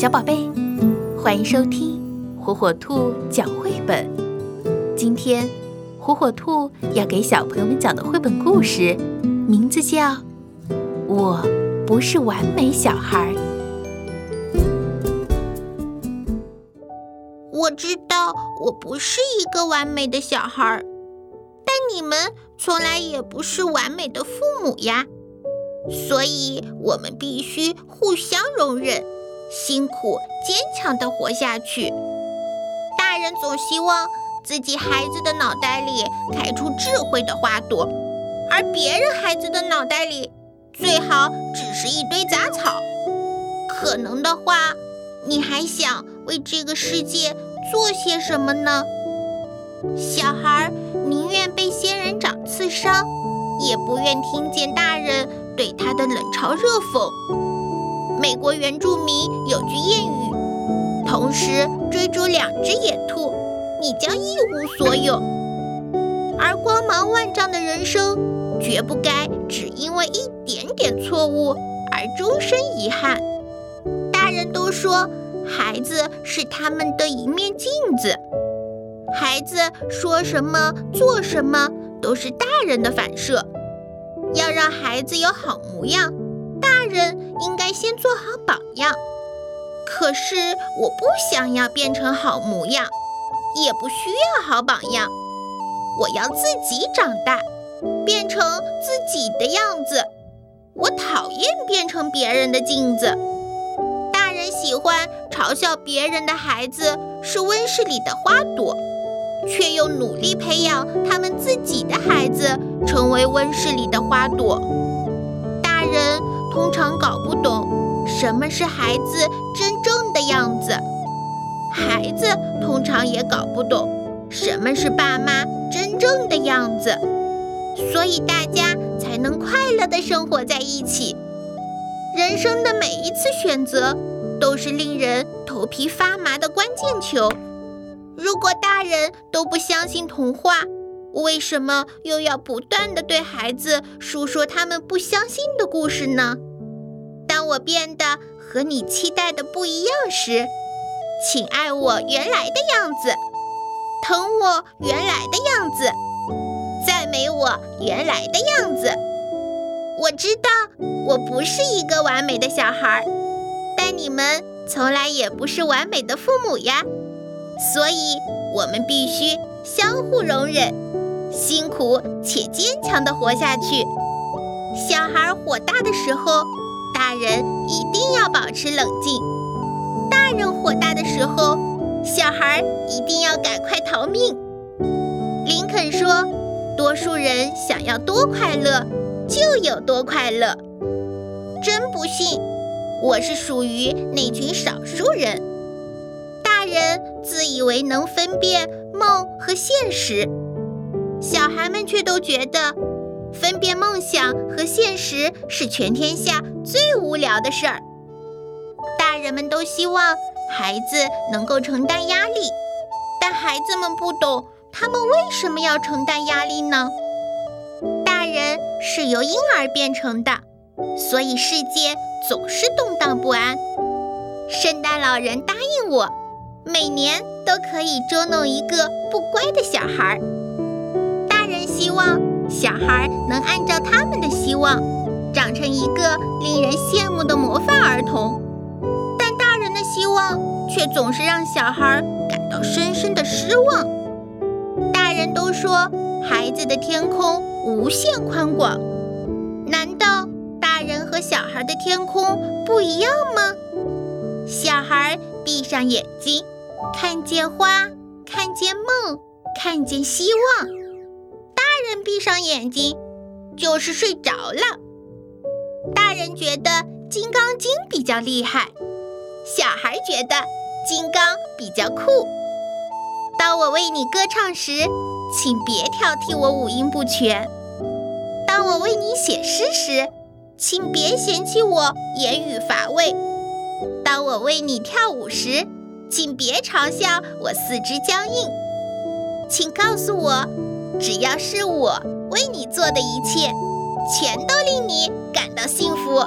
小宝贝，欢迎收听火火兔讲绘本。今天，火火兔要给小朋友们讲的绘本故事，名字叫《我不是完美小孩》。我知道我不是一个完美的小孩，但你们从来也不是完美的父母呀。所以，我们必须互相容忍，辛苦坚强地活下去。大人总希望自己孩子的脑袋里开出智慧的花朵，而别人孩子的脑袋里最好只是一堆杂草。可能的话，你还想为这个世界做些什么呢？小孩宁愿被仙人掌刺伤，也不愿听见大人。对他的冷嘲热讽。美国原住民有句谚语：“同时追逐两只野兔，你将一无所有。”而光芒万丈的人生，绝不该只因为一点点错误而终身遗憾。大人都说，孩子是他们的一面镜子，孩子说什么、做什么，都是大人的反射。要让孩子有好模样，大人应该先做好榜样。可是我不想要变成好模样，也不需要好榜样。我要自己长大，变成自己的样子。我讨厌变成别人的镜子。大人喜欢嘲笑别人的孩子是温室里的花朵。却又努力培养他们自己的孩子成为温室里的花朵。大人通常搞不懂什么是孩子真正的样子，孩子通常也搞不懂什么是爸妈真正的样子，所以大家才能快乐地生活在一起。人生的每一次选择都是令人头皮发麻的关键球。如果大人都不相信童话，为什么又要不断的对孩子述说他们不相信的故事呢？我变得和你期待的不一样时，请爱我原来的样子，疼我原来的样子，赞美我原来的样子。我知道我不是一个完美的小孩，但你们从来也不是完美的父母呀。所以，我们必须相互容忍，辛苦且坚强地活下去。小孩火大的时候，大人一定要保持冷静；大人火大的时候，小孩一定要赶快逃命。林肯说：“多数人想要多快乐，就有多快乐。”真不信，我是属于那群少数人。大人自以为能分辨梦和现实，小孩们却都觉得分辨梦想和现实是全天下最无聊的事儿。大人们都希望孩子能够承担压力，但孩子们不懂他们为什么要承担压力呢？大人是由婴儿变成的，所以世界总是动荡不安。圣诞老人答应我。每年都可以捉弄一个不乖的小孩儿。大人希望小孩能按照他们的希望，长成一个令人羡慕的模范儿童。但大人的希望却总是让小孩感到深深的失望。大人都说孩子的天空无限宽广，难道大人和小孩的天空不一样吗？小孩闭上眼睛。看见花，看见梦，看见希望。闭上眼睛，就是睡着了。大人觉得金刚经比较厉害，小孩觉得金刚比较酷。当我为你歌唱时，请别挑剔我五音不全；当我为你写诗时，请别嫌弃我言语乏味；当我为你跳舞时，请别嘲笑我四肢僵硬，请告诉我，只要是我为你做的一切，全都令你感到幸福。